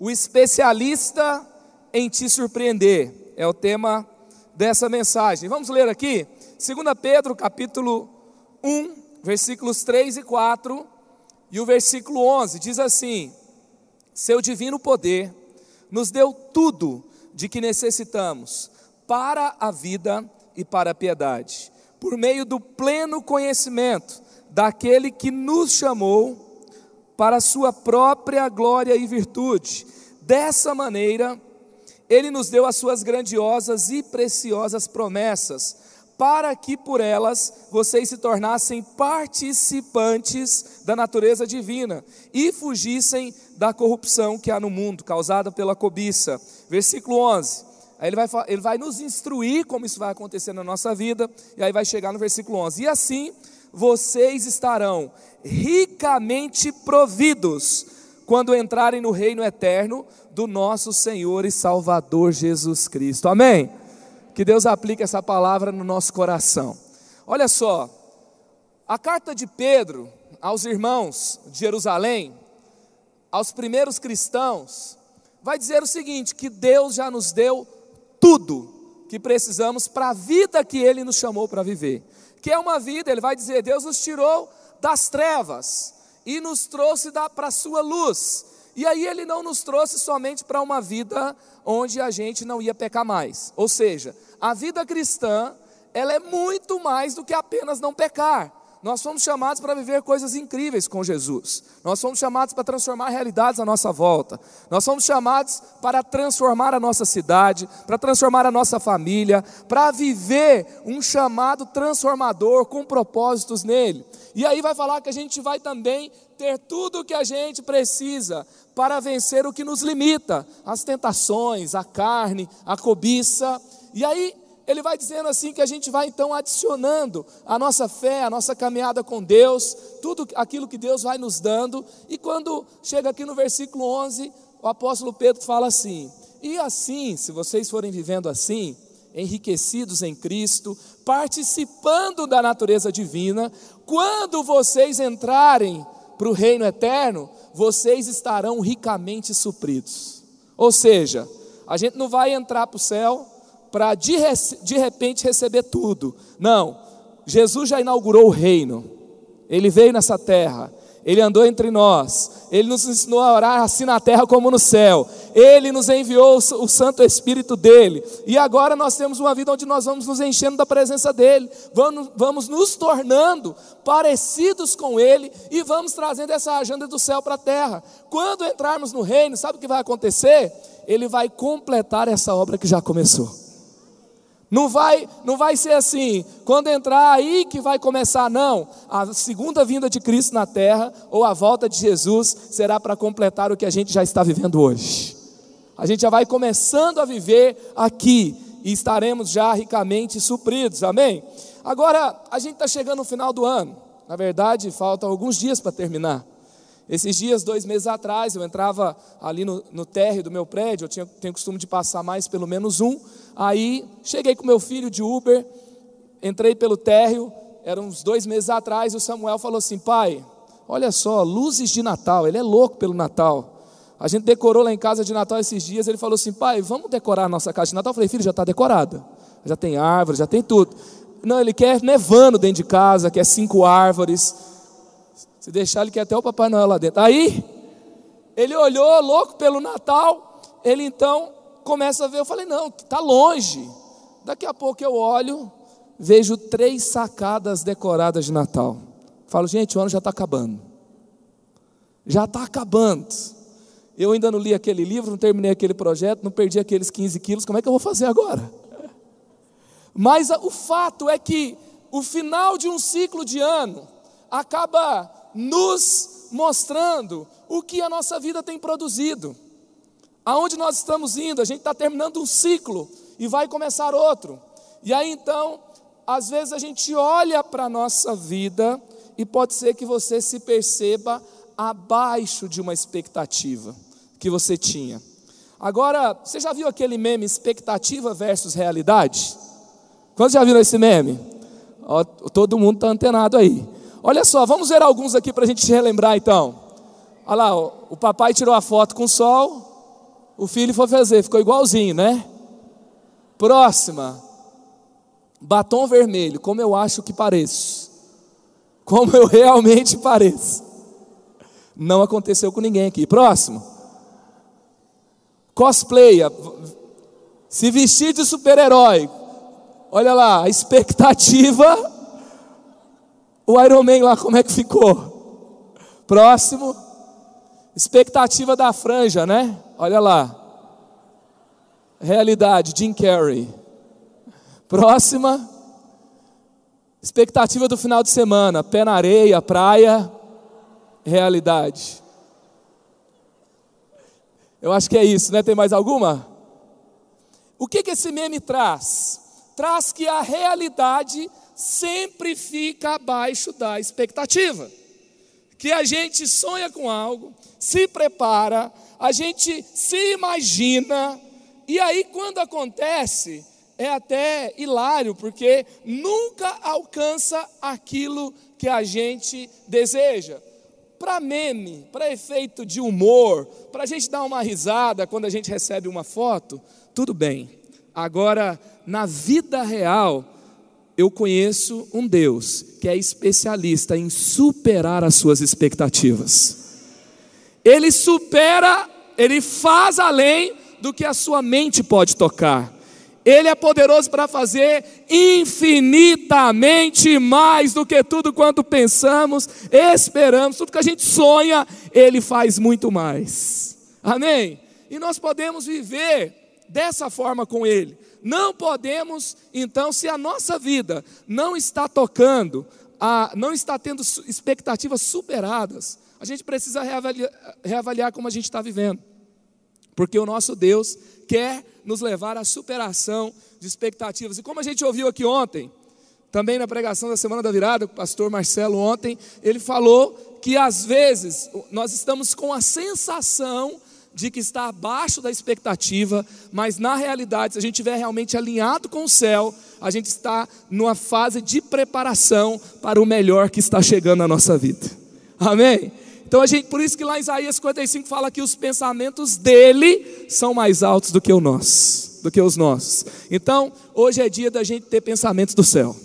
o especialista em te surpreender. É o tema dessa mensagem. Vamos ler aqui, 2 Pedro, capítulo 1, versículos 3 e 4, e o versículo 11 diz assim: Seu divino poder nos deu tudo de que necessitamos para a vida e para a piedade, por meio do pleno conhecimento daquele que nos chamou para a sua própria glória e virtude. Dessa maneira, ele nos deu as suas grandiosas e preciosas promessas, para que por elas vocês se tornassem participantes da natureza divina e fugissem da corrupção que há no mundo, causada pela cobiça. Versículo 11. Aí ele vai, ele vai nos instruir como isso vai acontecer na nossa vida, e aí vai chegar no versículo 11. E assim vocês estarão ricamente providos quando entrarem no reino eterno do nosso Senhor e Salvador Jesus Cristo. Amém? Que Deus aplique essa palavra no nosso coração. Olha só, a carta de Pedro aos irmãos de Jerusalém, aos primeiros cristãos, vai dizer o seguinte: que Deus já nos deu tudo que precisamos para a vida que Ele nos chamou para viver. Que é uma vida, Ele vai dizer, Deus nos tirou das trevas e nos trouxe para a sua luz. E aí ele não nos trouxe somente para uma vida onde a gente não ia pecar mais. Ou seja, a vida cristã, ela é muito mais do que apenas não pecar. Nós fomos chamados para viver coisas incríveis com Jesus. Nós fomos chamados para transformar realidades à nossa volta. Nós fomos chamados para transformar a nossa cidade, para transformar a nossa família, para viver um chamado transformador com propósitos nele. E aí vai falar que a gente vai também ter tudo o que a gente precisa para vencer o que nos limita, as tentações, a carne, a cobiça. E aí ele vai dizendo assim que a gente vai então adicionando a nossa fé, a nossa caminhada com Deus, tudo aquilo que Deus vai nos dando. E quando chega aqui no versículo 11, o apóstolo Pedro fala assim: E assim, se vocês forem vivendo assim, enriquecidos em Cristo, participando da natureza divina, quando vocês entrarem para o reino eterno, vocês estarão ricamente supridos. Ou seja, a gente não vai entrar para o céu para de, de repente receber tudo. Não, Jesus já inaugurou o reino, ele veio nessa terra, ele andou entre nós, Ele nos ensinou a orar assim na terra como no céu, Ele nos enviou o Santo Espírito dEle, e agora nós temos uma vida onde nós vamos nos enchendo da presença dEle, vamos, vamos nos tornando parecidos com Ele, e vamos trazendo essa agenda do céu para a terra. Quando entrarmos no reino, sabe o que vai acontecer? Ele vai completar essa obra que já começou. Não vai, não vai ser assim, quando entrar aí que vai começar, não. A segunda vinda de Cristo na terra, ou a volta de Jesus, será para completar o que a gente já está vivendo hoje. A gente já vai começando a viver aqui e estaremos já ricamente supridos, amém? Agora, a gente está chegando no final do ano, na verdade, faltam alguns dias para terminar. Esses dias, dois meses atrás, eu entrava ali no, no térreo do meu prédio, eu tinha, tenho costume de passar mais pelo menos um. Aí cheguei com meu filho de Uber, entrei pelo térreo, eram uns dois meses atrás, e o Samuel falou assim: pai, olha só, luzes de Natal, ele é louco pelo Natal. A gente decorou lá em casa de Natal esses dias, ele falou assim: pai, vamos decorar a nossa casa de Natal? Eu falei: filho, já está decorada, já tem árvore, já tem tudo. Não, ele quer nevando dentro de casa, quer cinco árvores. Se deixar, ele quer até o Papai Noel lá dentro. Aí, ele olhou, louco pelo Natal, ele então começa a ver. Eu falei: não, está longe. Daqui a pouco eu olho, vejo três sacadas decoradas de Natal. Falo, gente, o ano já está acabando. Já está acabando. Eu ainda não li aquele livro, não terminei aquele projeto, não perdi aqueles 15 quilos, como é que eu vou fazer agora? Mas o fato é que o final de um ciclo de ano acaba nos mostrando o que a nossa vida tem produzido. Aonde nós estamos indo? A gente está terminando um ciclo e vai começar outro. E aí então, às vezes a gente olha para a nossa vida e pode ser que você se perceba abaixo de uma expectativa que você tinha. Agora, você já viu aquele meme expectativa versus realidade? Quantos já viram esse meme? Ó, todo mundo está antenado aí. Olha só, vamos ver alguns aqui para a gente relembrar então. Olha lá, o papai tirou a foto com o sol, o filho foi fazer, ficou igualzinho, né? Próxima. Batom vermelho, como eu acho que pareço. Como eu realmente pareço. Não aconteceu com ninguém aqui. Próximo. Cosplay. Se vestir de super-herói. Olha lá, a expectativa. O Iron Man lá, como é que ficou? Próximo. Expectativa da franja, né? Olha lá. Realidade, Jim Carrey. Próxima. Expectativa do final de semana: pé na areia, praia. Realidade. Eu acho que é isso, né? Tem mais alguma? O que, que esse meme traz? Traz que a realidade sempre fica abaixo da expectativa. Que a gente sonha com algo, se prepara, a gente se imagina, e aí quando acontece, é até hilário, porque nunca alcança aquilo que a gente deseja. Para meme, para efeito de humor, para a gente dar uma risada quando a gente recebe uma foto, tudo bem. Agora, na vida real, eu conheço um Deus que é especialista em superar as suas expectativas. Ele supera, ele faz além do que a sua mente pode tocar. Ele é poderoso para fazer infinitamente mais do que tudo quanto pensamos, esperamos, tudo que a gente sonha, Ele faz muito mais. Amém? E nós podemos viver dessa forma com Ele. Não podemos, então, se a nossa vida não está tocando, a, não está tendo expectativas superadas, a gente precisa reavaliar, reavaliar como a gente está vivendo. Porque o nosso Deus quer nos levar à superação de expectativas. E como a gente ouviu aqui ontem, também na pregação da semana da virada, com o pastor Marcelo ontem, ele falou que às vezes nós estamos com a sensação de que está abaixo da expectativa, mas na realidade, se a gente estiver realmente alinhado com o céu, a gente está numa fase de preparação para o melhor que está chegando na nossa vida. Amém? Então a gente, por isso que lá em Isaías 55 fala que os pensamentos dele são mais altos do que o nosso, do que os nossos. Então, hoje é dia da gente ter pensamentos do céu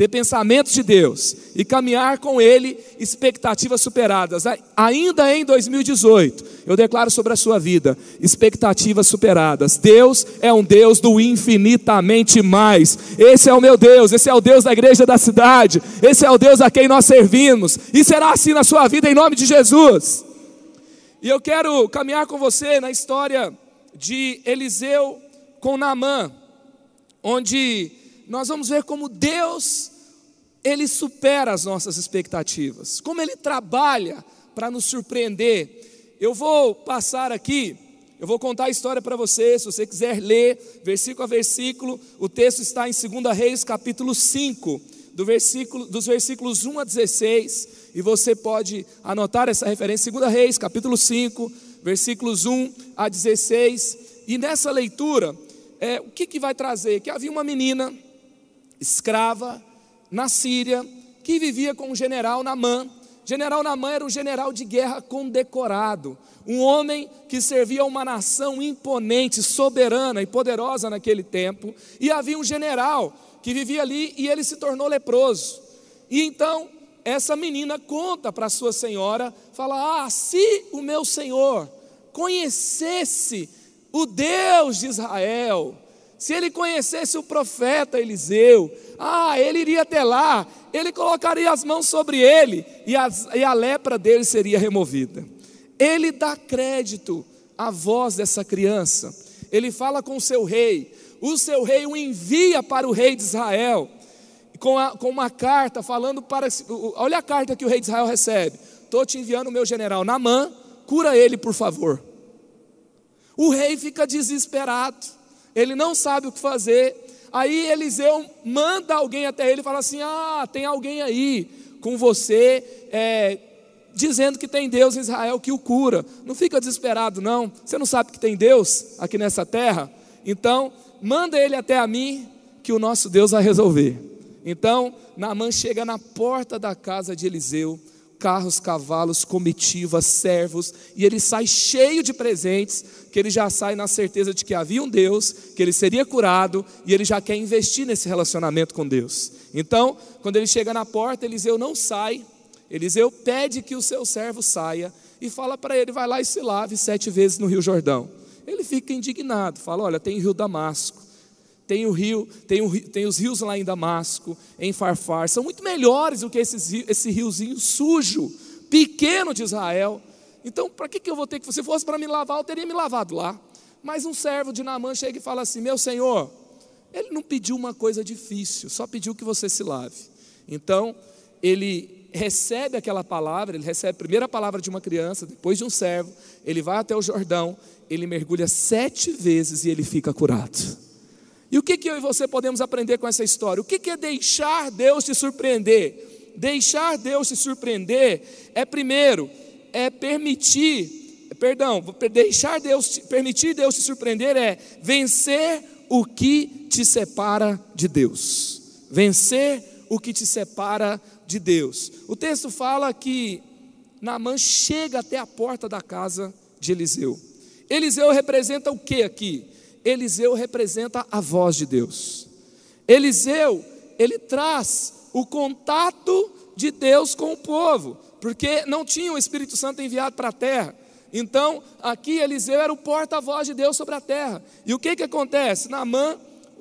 ter pensamentos de Deus e caminhar com Ele expectativas superadas. Ainda em 2018, eu declaro sobre a sua vida expectativas superadas. Deus é um Deus do infinitamente mais. Esse é o meu Deus, esse é o Deus da igreja da cidade, esse é o Deus a quem nós servimos, e será assim na sua vida em nome de Jesus. E eu quero caminhar com você na história de Eliseu com Naamã, onde nós vamos ver como Deus, Ele supera as nossas expectativas, como Ele trabalha para nos surpreender. Eu vou passar aqui, eu vou contar a história para você, se você quiser ler, versículo a versículo, o texto está em 2 Reis, capítulo 5, do versículo, dos versículos 1 a 16, e você pode anotar essa referência, 2 Reis, capítulo 5, versículos 1 a 16, e nessa leitura, é, o que, que vai trazer? Que havia uma menina escrava na Síria, que vivia com o general Namã. General Namã era um general de guerra condecorado, um homem que servia a uma nação imponente, soberana e poderosa naquele tempo. E havia um general que vivia ali e ele se tornou leproso. E então essa menina conta para sua senhora, fala: "Ah, se o meu senhor conhecesse o Deus de Israel, se ele conhecesse o profeta Eliseu, ah, ele iria até lá, ele colocaria as mãos sobre ele e, as, e a lepra dele seria removida. Ele dá crédito à voz dessa criança, ele fala com o seu rei, o seu rei o envia para o rei de Israel, com, a, com uma carta falando para. Olha a carta que o rei de Israel recebe: estou te enviando o meu general Namã, cura ele, por favor. O rei fica desesperado ele não sabe o que fazer. Aí Eliseu manda alguém até ele e fala assim: Ah, tem alguém aí com você, é, dizendo que tem Deus em Israel que o cura. Não fica desesperado, não. Você não sabe que tem Deus aqui nessa terra? Então, manda ele até a mim, que o nosso Deus vai resolver. Então, Naamã chega na porta da casa de Eliseu, carros, cavalos, comitivas, servos, e ele sai cheio de presentes, que ele já sai na certeza de que havia um Deus, que ele seria curado, e ele já quer investir nesse relacionamento com Deus. Então, quando ele chega na porta, Eliseu não sai, Eliseu pede que o seu servo saia, e fala para ele: vai lá e se lave sete vezes no Rio Jordão. Ele fica indignado, fala: olha, tem o rio Damasco, tem o rio, tem, o, tem os rios lá em Damasco, em Farfar, são muito melhores do que esses, esse riozinho sujo, pequeno de Israel. Então, para que, que eu vou ter que, se fosse para me lavar, eu teria me lavado lá. Mas um servo de Naamã chega e fala assim: Meu senhor, ele não pediu uma coisa difícil, só pediu que você se lave. Então, ele recebe aquela palavra, ele recebe a primeira palavra de uma criança, depois de um servo, ele vai até o Jordão, ele mergulha sete vezes e ele fica curado. E o que, que eu e você podemos aprender com essa história? O que, que é deixar Deus te surpreender? Deixar Deus te surpreender é, primeiro, é permitir, perdão, deixar Deus, permitir Deus te surpreender é vencer o que te separa de Deus. Vencer o que te separa de Deus. O texto fala que Naamã chega até a porta da casa de Eliseu. Eliseu representa o que aqui? Eliseu representa a voz de Deus. Eliseu, ele traz o contato de Deus com o povo, porque não tinha o Espírito Santo enviado para a terra. Então, aqui Eliseu era o porta-voz de Deus sobre a terra. E o que que acontece? Naamã,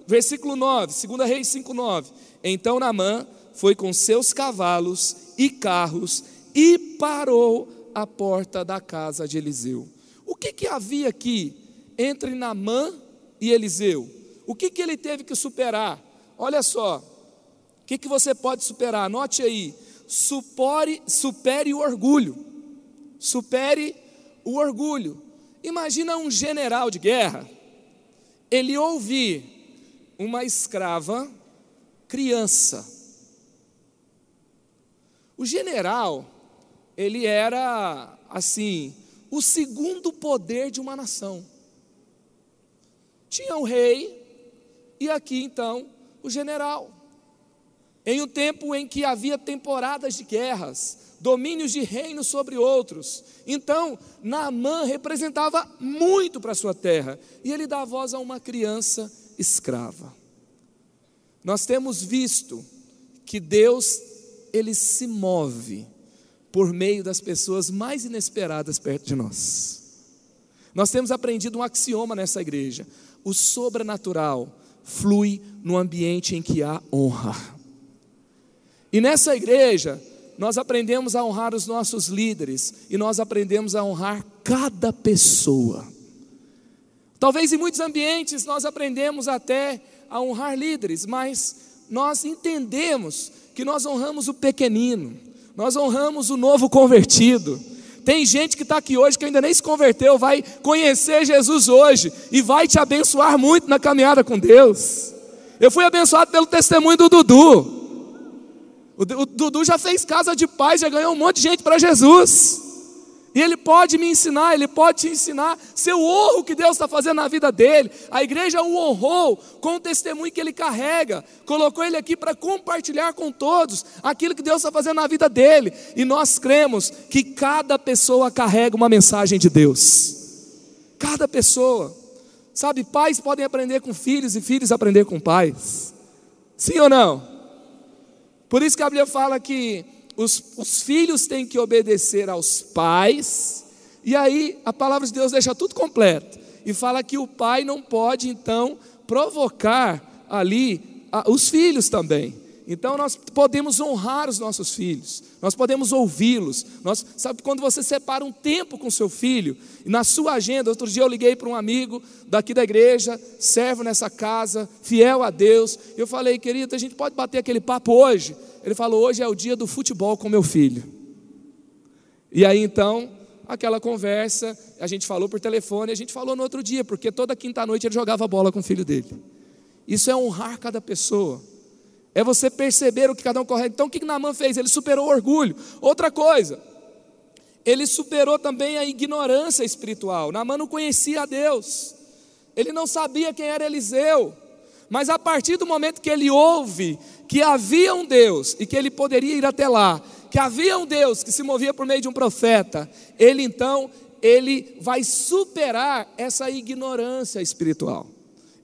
versículo 9, 2 Reis 5:9. Então Naamã foi com seus cavalos e carros e parou à porta da casa de Eliseu. O que, que havia aqui entre Namã e Eliseu? O que, que ele teve que superar? Olha só, o que, que você pode superar? Anote aí, supere, supere o orgulho. Supere o orgulho. Imagina um general de guerra, ele ouvir uma escrava criança o general, ele era, assim, o segundo poder de uma nação. Tinha o rei, e aqui então o general. Em um tempo em que havia temporadas de guerras, domínios de reino sobre outros. Então, Naamã representava muito para sua terra, e ele dá voz a uma criança escrava. Nós temos visto que Deus ele se move por meio das pessoas mais inesperadas perto de nós. Nós temos aprendido um axioma nessa igreja: o sobrenatural flui no ambiente em que há honra. E nessa igreja, nós aprendemos a honrar os nossos líderes e nós aprendemos a honrar cada pessoa. Talvez em muitos ambientes nós aprendemos até a honrar líderes, mas nós entendemos que nós honramos o pequenino, nós honramos o novo convertido. Tem gente que está aqui hoje que ainda nem se converteu, vai conhecer Jesus hoje e vai te abençoar muito na caminhada com Deus. Eu fui abençoado pelo testemunho do Dudu. O Dudu já fez casa de paz, já ganhou um monte de gente para Jesus. E ele pode me ensinar, ele pode te ensinar. Seu honro que Deus está fazendo na vida dele. A igreja o honrou com o testemunho que ele carrega. Colocou ele aqui para compartilhar com todos aquilo que Deus está fazendo na vida dele. E nós cremos que cada pessoa carrega uma mensagem de Deus. Cada pessoa. Sabe, pais podem aprender com filhos e filhos aprender com pais. Sim ou não? Por isso que a Bíblia fala que os, os filhos têm que obedecer aos pais, e aí a palavra de Deus deixa tudo completo, e fala que o pai não pode então provocar ali a, os filhos também. Então nós podemos honrar os nossos filhos, nós podemos ouvi-los. Nós, sabe quando você separa um tempo com seu filho, na sua agenda, outro dia eu liguei para um amigo daqui da igreja, servo nessa casa, fiel a Deus. Eu falei, querido, a gente pode bater aquele papo hoje. Ele falou, hoje é o dia do futebol com meu filho. E aí então, aquela conversa, a gente falou por telefone, a gente falou no outro dia, porque toda quinta-noite ele jogava bola com o filho dele. Isso é honrar cada pessoa. É você perceber o que cada um corre. Então o que Naaman fez? Ele superou o orgulho. Outra coisa, ele superou também a ignorância espiritual. Naaman não conhecia a Deus. Ele não sabia quem era Eliseu. Mas a partir do momento que ele ouve que havia um Deus e que ele poderia ir até lá, que havia um Deus que se movia por meio de um profeta, ele então ele vai superar essa ignorância espiritual.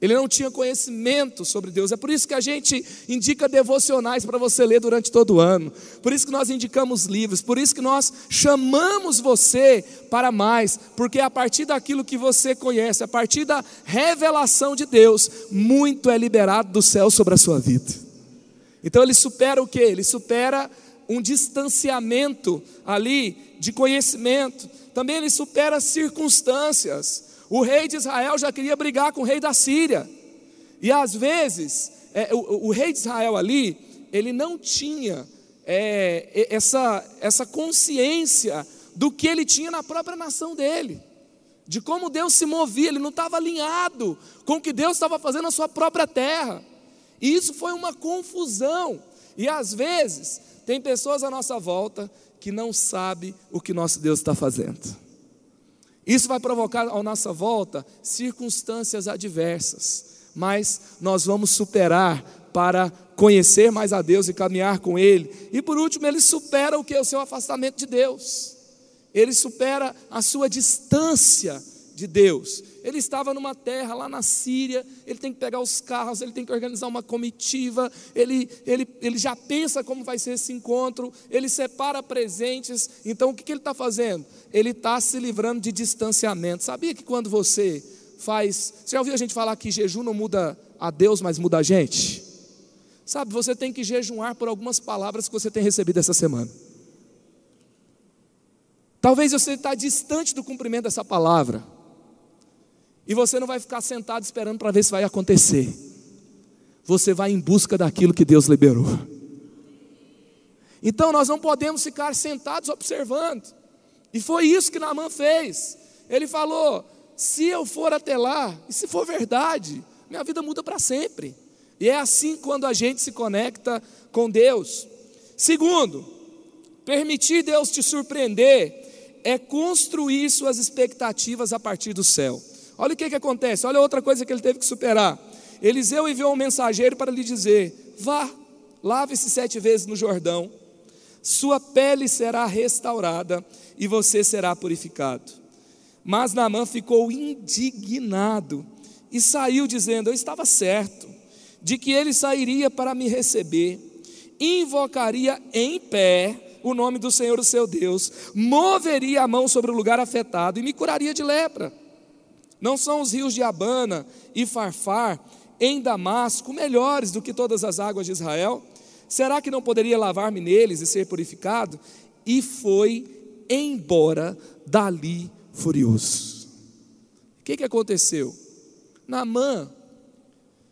Ele não tinha conhecimento sobre Deus. É por isso que a gente indica devocionais para você ler durante todo o ano. Por isso que nós indicamos livros. Por isso que nós chamamos você para mais. Porque a partir daquilo que você conhece, a partir da revelação de Deus, muito é liberado do céu sobre a sua vida. Então ele supera o que? Ele supera um distanciamento ali de conhecimento. Também ele supera circunstâncias. O rei de Israel já queria brigar com o rei da Síria. E às vezes, é, o, o, rei de Israel ali, ele não tinha é, essa, essa consciência do que ele tinha na própria nação dele, de como Deus se movia, ele não estava alinhado com o que Deus estava fazendo na sua própria terra. E isso foi uma confusão. E às vezes, tem pessoas à nossa volta que não sabem o que nosso Deus está fazendo. Isso vai provocar à nossa volta circunstâncias adversas, mas nós vamos superar para conhecer mais a Deus e caminhar com Ele. E por último, ele supera o que? O seu afastamento de Deus, ele supera a sua distância de Deus. Ele estava numa terra lá na Síria, ele tem que pegar os carros, ele tem que organizar uma comitiva, ele, ele, ele já pensa como vai ser esse encontro, ele separa presentes. Então o que, que ele está fazendo? Ele está se livrando de distanciamento. Sabia que quando você faz. Você já ouviu a gente falar que jejum não muda a Deus, mas muda a gente? Sabe, você tem que jejuar por algumas palavras que você tem recebido essa semana. Talvez você está distante do cumprimento dessa palavra. E você não vai ficar sentado esperando para ver se vai acontecer. Você vai em busca daquilo que Deus liberou. Então nós não podemos ficar sentados observando. E foi isso que Naamã fez. Ele falou: se eu for até lá, e se for verdade, minha vida muda para sempre. E é assim quando a gente se conecta com Deus. Segundo, permitir Deus te surpreender é construir suas expectativas a partir do céu. Olha o que, que acontece, olha outra coisa que ele teve que superar. Eliseu enviou um mensageiro para lhe dizer: Vá, lave-se sete vezes no Jordão, sua pele será restaurada e você será purificado. Mas Naamã ficou indignado e saiu dizendo: Eu estava certo de que ele sairia para me receber, invocaria em pé o nome do Senhor, o seu Deus, moveria a mão sobre o lugar afetado e me curaria de lepra. Não são os rios de Abana e Farfar em Damasco melhores do que todas as águas de Israel? Será que não poderia lavar-me neles e ser purificado? E foi embora dali furioso. O que, que aconteceu? Naamã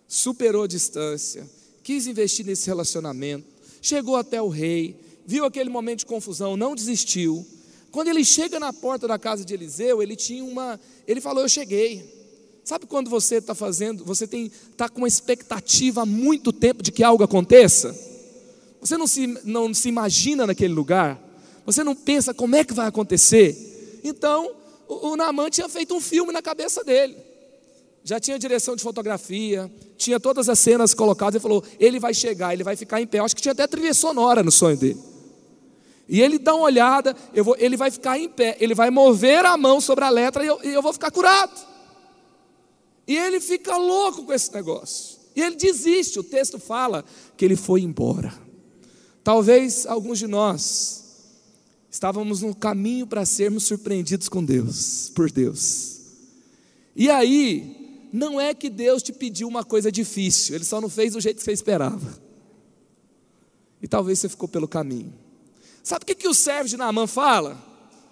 superou a distância, quis investir nesse relacionamento, chegou até o rei, viu aquele momento de confusão, não desistiu, quando ele chega na porta da casa de Eliseu, ele tinha uma. Ele falou: Eu cheguei. Sabe quando você está fazendo, você tem está com uma expectativa há muito tempo de que algo aconteça? Você não se, não se imagina naquele lugar? Você não pensa como é que vai acontecer? Então, o, o Naaman tinha feito um filme na cabeça dele. Já tinha direção de fotografia, tinha todas as cenas colocadas. Ele falou: ele vai chegar, ele vai ficar em pé. Acho que tinha até trilha sonora no sonho dele. E ele dá uma olhada, vou, ele vai ficar em pé, ele vai mover a mão sobre a letra e eu, e eu vou ficar curado. E ele fica louco com esse negócio. E ele desiste, o texto fala que ele foi embora. Talvez alguns de nós estávamos no caminho para sermos surpreendidos com Deus, por Deus. E aí, não é que Deus te pediu uma coisa difícil, Ele só não fez do jeito que você esperava. E talvez você ficou pelo caminho. Sabe o que, que o servo de Naamã fala?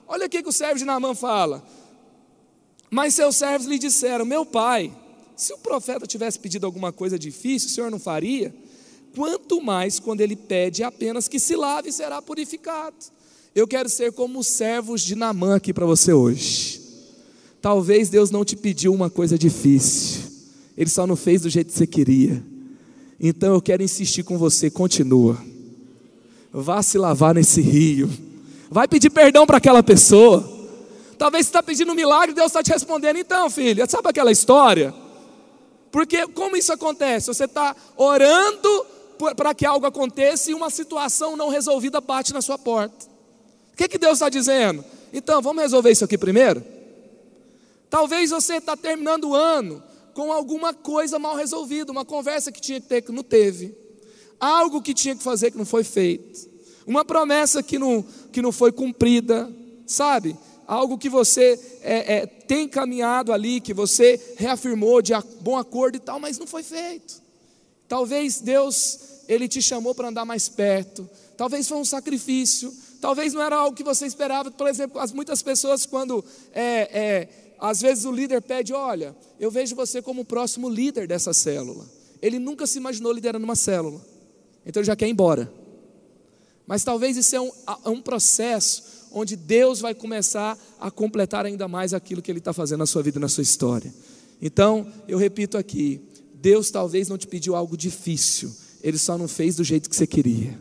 Olha o que, o servo de Naamã fala. Mas seus servos lhe disseram: Meu pai, se o profeta tivesse pedido alguma coisa difícil, o senhor não faria? Quanto mais quando ele pede apenas que se lave e será purificado. Eu quero ser como os servos de Naamã aqui para você hoje. Talvez Deus não te pediu uma coisa difícil, Ele só não fez do jeito que você queria. Então eu quero insistir com você, continua vá se lavar nesse rio. Vai pedir perdão para aquela pessoa. Talvez você está pedindo um milagre, Deus está te respondendo, então, filho, sabe aquela história? Porque como isso acontece? Você está orando para que algo aconteça e uma situação não resolvida bate na sua porta. O que, que Deus está dizendo? Então, vamos resolver isso aqui primeiro? Talvez você está terminando o ano com alguma coisa mal resolvida, uma conversa que tinha que ter que não teve, algo que tinha que fazer que não foi feito, uma promessa que não, que não foi cumprida, sabe? Algo que você é, é, tem caminhado ali, que você reafirmou de bom acordo e tal, mas não foi feito. Talvez Deus, Ele te chamou para andar mais perto, talvez foi um sacrifício, talvez não era algo que você esperava. Por exemplo, as muitas pessoas, quando é, é às vezes o líder pede: Olha, eu vejo você como o próximo líder dessa célula. Ele nunca se imaginou liderando uma célula, então ele já quer ir embora. Mas talvez isso é um, é um processo onde Deus vai começar a completar ainda mais aquilo que Ele está fazendo na sua vida, na sua história. Então, eu repito aqui: Deus talvez não te pediu algo difícil, Ele só não fez do jeito que você queria.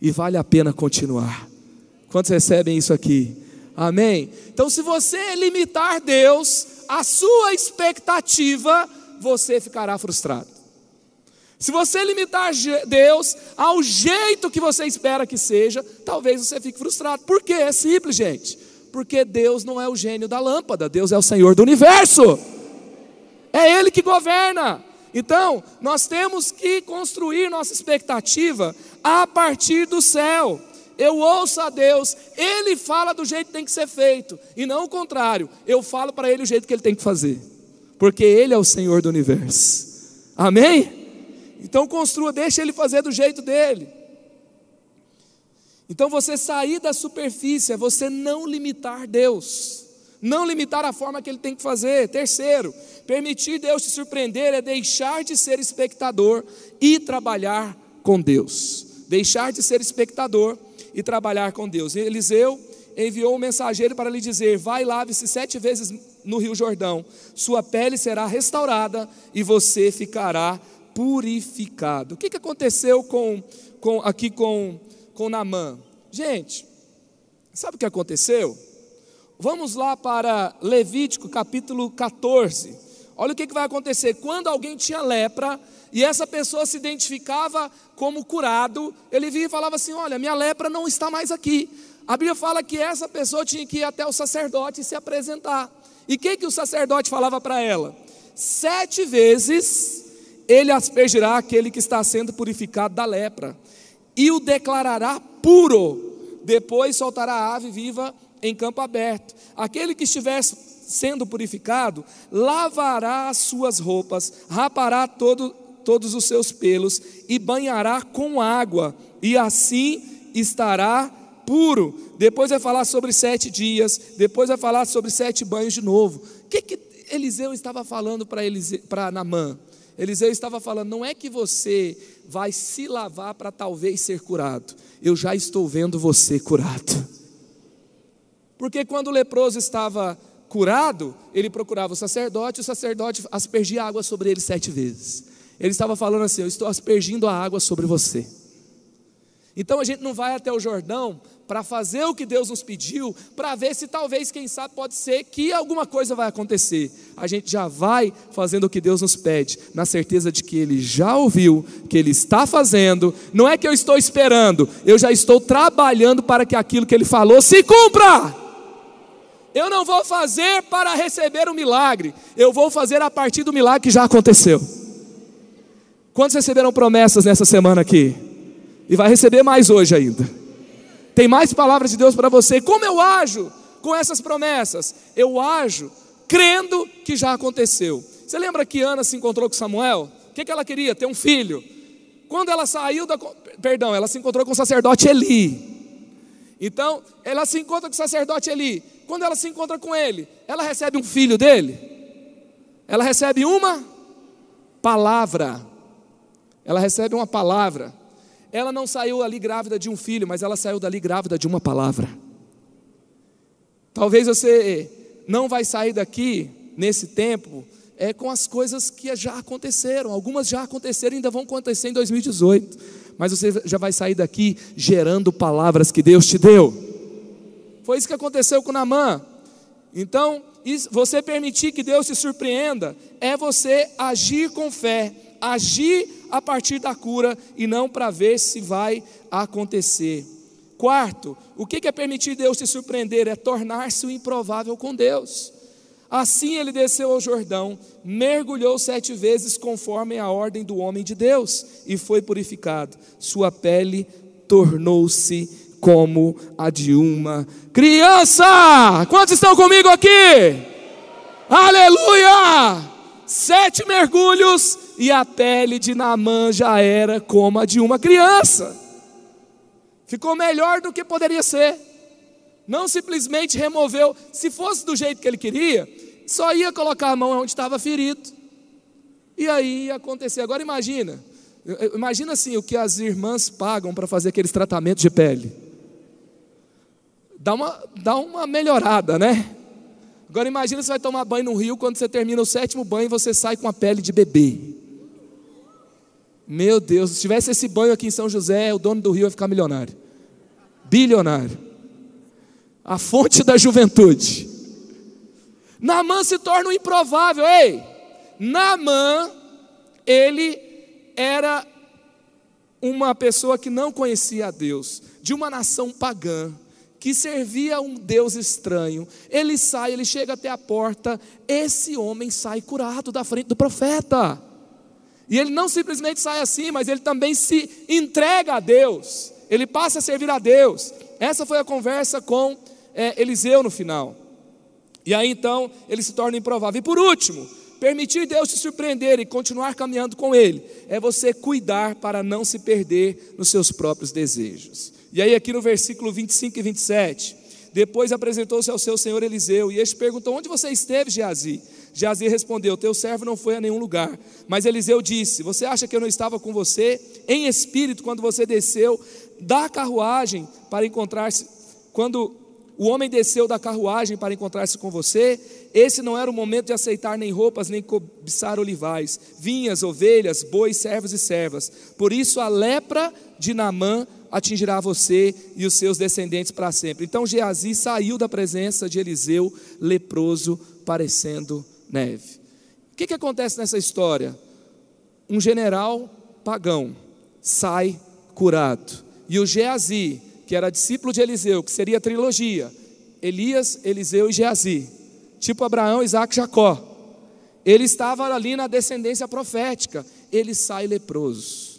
E vale a pena continuar. Quantos recebem isso aqui? Amém? Então, se você limitar Deus à sua expectativa, você ficará frustrado. Se você limitar Deus ao jeito que você espera que seja, talvez você fique frustrado. Por quê? É simples, gente. Porque Deus não é o gênio da lâmpada, Deus é o Senhor do universo. É Ele que governa. Então, nós temos que construir nossa expectativa a partir do céu eu ouço a Deus, Ele fala do jeito que tem que ser feito, e não o contrário, eu falo para Ele o jeito que Ele tem que fazer, porque Ele é o Senhor do universo, amém? Então construa, deixa Ele fazer do jeito dele. Então você sair da superfície é você não limitar Deus, não limitar a forma que Ele tem que fazer. Terceiro, permitir Deus te surpreender é deixar de ser espectador e trabalhar com Deus. Deixar de ser espectador e trabalhar com Deus. Eliseu enviou um mensageiro para lhe dizer: Vai, lave-se sete vezes no Rio Jordão, sua pele será restaurada e você ficará purificado. O que, que aconteceu com, com, aqui com, com Namã? Gente, sabe o que aconteceu? Vamos lá para Levítico capítulo 14. Olha o que, que vai acontecer. Quando alguém tinha lepra, e essa pessoa se identificava como curado, ele vinha e falava assim: Olha, minha lepra não está mais aqui. A Bíblia fala que essa pessoa tinha que ir até o sacerdote e se apresentar. E o que, que o sacerdote falava para ela? Sete vezes ele aspergirá aquele que está sendo purificado da lepra, e o declarará puro. Depois soltará a ave viva em campo aberto. Aquele que estiver sendo purificado, lavará as suas roupas, rapará todo, todos os seus pelos e banhará com água, e assim estará puro. Depois vai falar sobre sete dias, depois vai falar sobre sete banhos de novo. O que, que Eliseu estava falando para Namã? Eliseu estava falando: não é que você vai se lavar para talvez ser curado, eu já estou vendo você curado. Porque quando o leproso estava curado, ele procurava o sacerdote, o sacerdote aspergia água sobre ele sete vezes. Ele estava falando assim: Eu estou aspergindo a água sobre você. Então a gente não vai até o Jordão para fazer o que Deus nos pediu, para ver se talvez, quem sabe, pode ser que alguma coisa vai acontecer. A gente já vai fazendo o que Deus nos pede, na certeza de que Ele já ouviu, que Ele está fazendo. Não é que eu estou esperando, eu já estou trabalhando para que aquilo que Ele falou se cumpra. Eu não vou fazer para receber o um milagre, eu vou fazer a partir do milagre que já aconteceu. Quantos receberam promessas nessa semana aqui? E vai receber mais hoje ainda. Tem mais palavras de Deus para você. Como eu ajo com essas promessas? Eu ajo crendo que já aconteceu. Você lembra que Ana se encontrou com Samuel? O que, que ela queria? Ter um filho. Quando ela saiu da. Perdão, ela se encontrou com o sacerdote Eli. Então, ela se encontra com o sacerdote Eli. Quando ela se encontra com ele, ela recebe um filho dele. Ela recebe uma palavra. Ela recebe uma palavra. Ela não saiu ali grávida de um filho, mas ela saiu dali grávida de uma palavra. Talvez você não vai sair daqui nesse tempo é com as coisas que já aconteceram. Algumas já aconteceram e ainda vão acontecer em 2018. Mas você já vai sair daqui gerando palavras que Deus te deu. Foi isso que aconteceu com Namã. Então, você permitir que Deus te surpreenda é você agir com fé agir a partir da cura e não para ver se vai acontecer. Quarto, o que é permitir Deus te surpreender? É tornar-se o improvável com Deus. Assim ele desceu ao Jordão, mergulhou sete vezes conforme a ordem do homem de Deus e foi purificado. Sua pele tornou-se como a de uma criança. Quantos estão comigo aqui? Aleluia! Sete mergulhos e a pele de Naamã já era como a de uma criança. Ficou melhor do que poderia ser. Não simplesmente removeu, se fosse do jeito que ele queria, só ia colocar a mão onde estava ferido. E aí ia acontecer. Agora imagina, imagina assim o que as irmãs pagam para fazer aqueles tratamentos de pele. Dá uma, dá uma melhorada, né? Agora imagina você vai tomar banho no rio, quando você termina o sétimo banho, você sai com a pele de bebê. Meu Deus, se tivesse esse banho aqui em São José, o dono do rio ia ficar milionário. Bilionário. A fonte da juventude. Naamã se torna um improvável. Ei, Naamã, ele era uma pessoa que não conhecia a Deus, de uma nação pagã, que servia a um Deus estranho. Ele sai, ele chega até a porta, esse homem sai curado da frente do profeta. E ele não simplesmente sai assim, mas ele também se entrega a Deus. Ele passa a servir a Deus. Essa foi a conversa com é, Eliseu no final. E aí então ele se torna improvável. E por último, permitir Deus te surpreender e continuar caminhando com Ele, é você cuidar para não se perder nos seus próprios desejos. E aí, aqui no versículo 25 e 27, depois apresentou-se ao seu senhor Eliseu, e este perguntou: Onde você esteve, Geazi? Geazi respondeu: Teu servo não foi a nenhum lugar. Mas Eliseu disse: Você acha que eu não estava com você em espírito quando você desceu da carruagem para encontrar-se? Quando o homem desceu da carruagem para encontrar-se com você. Esse não era o momento de aceitar nem roupas, nem cobiçar olivais, vinhas, ovelhas, bois, servos e servas. Por isso a lepra de Namã atingirá você e os seus descendentes para sempre. Então Geazi saiu da presença de Eliseu, leproso, parecendo neve. O que, que acontece nessa história? Um general pagão sai curado. E o Geazi, que era discípulo de Eliseu, que seria a trilogia, Elias, Eliseu e Geazi, tipo Abraão, Isaac e Jacó. Ele estava ali na descendência profética, ele sai leproso.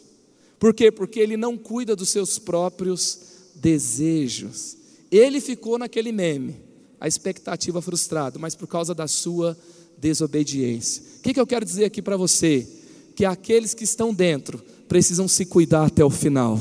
Por quê? Porque ele não cuida dos seus próprios desejos. Ele ficou naquele meme, a expectativa frustrada, mas por causa da sua desobediência. O que, que eu quero dizer aqui para você? Que aqueles que estão dentro precisam se cuidar até o final.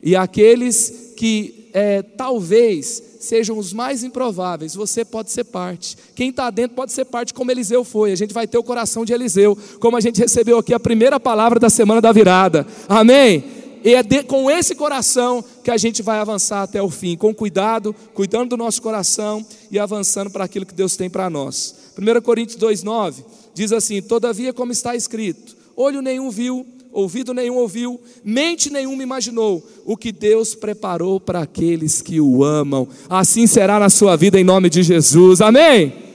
E aqueles que é, talvez sejam os mais improváveis, você pode ser parte. Quem está dentro pode ser parte, como Eliseu foi. A gente vai ter o coração de Eliseu, como a gente recebeu aqui a primeira palavra da semana da virada. Amém? E é de, com esse coração que a gente vai avançar até o fim, com cuidado, cuidando do nosso coração e avançando para aquilo que Deus tem para nós. 1 Coríntios 2,9 diz assim: Todavia, como está escrito, olho nenhum viu, ouvido nenhum ouviu, mente nenhuma imaginou o que Deus preparou para aqueles que o amam. Assim será na sua vida em nome de Jesus. Amém.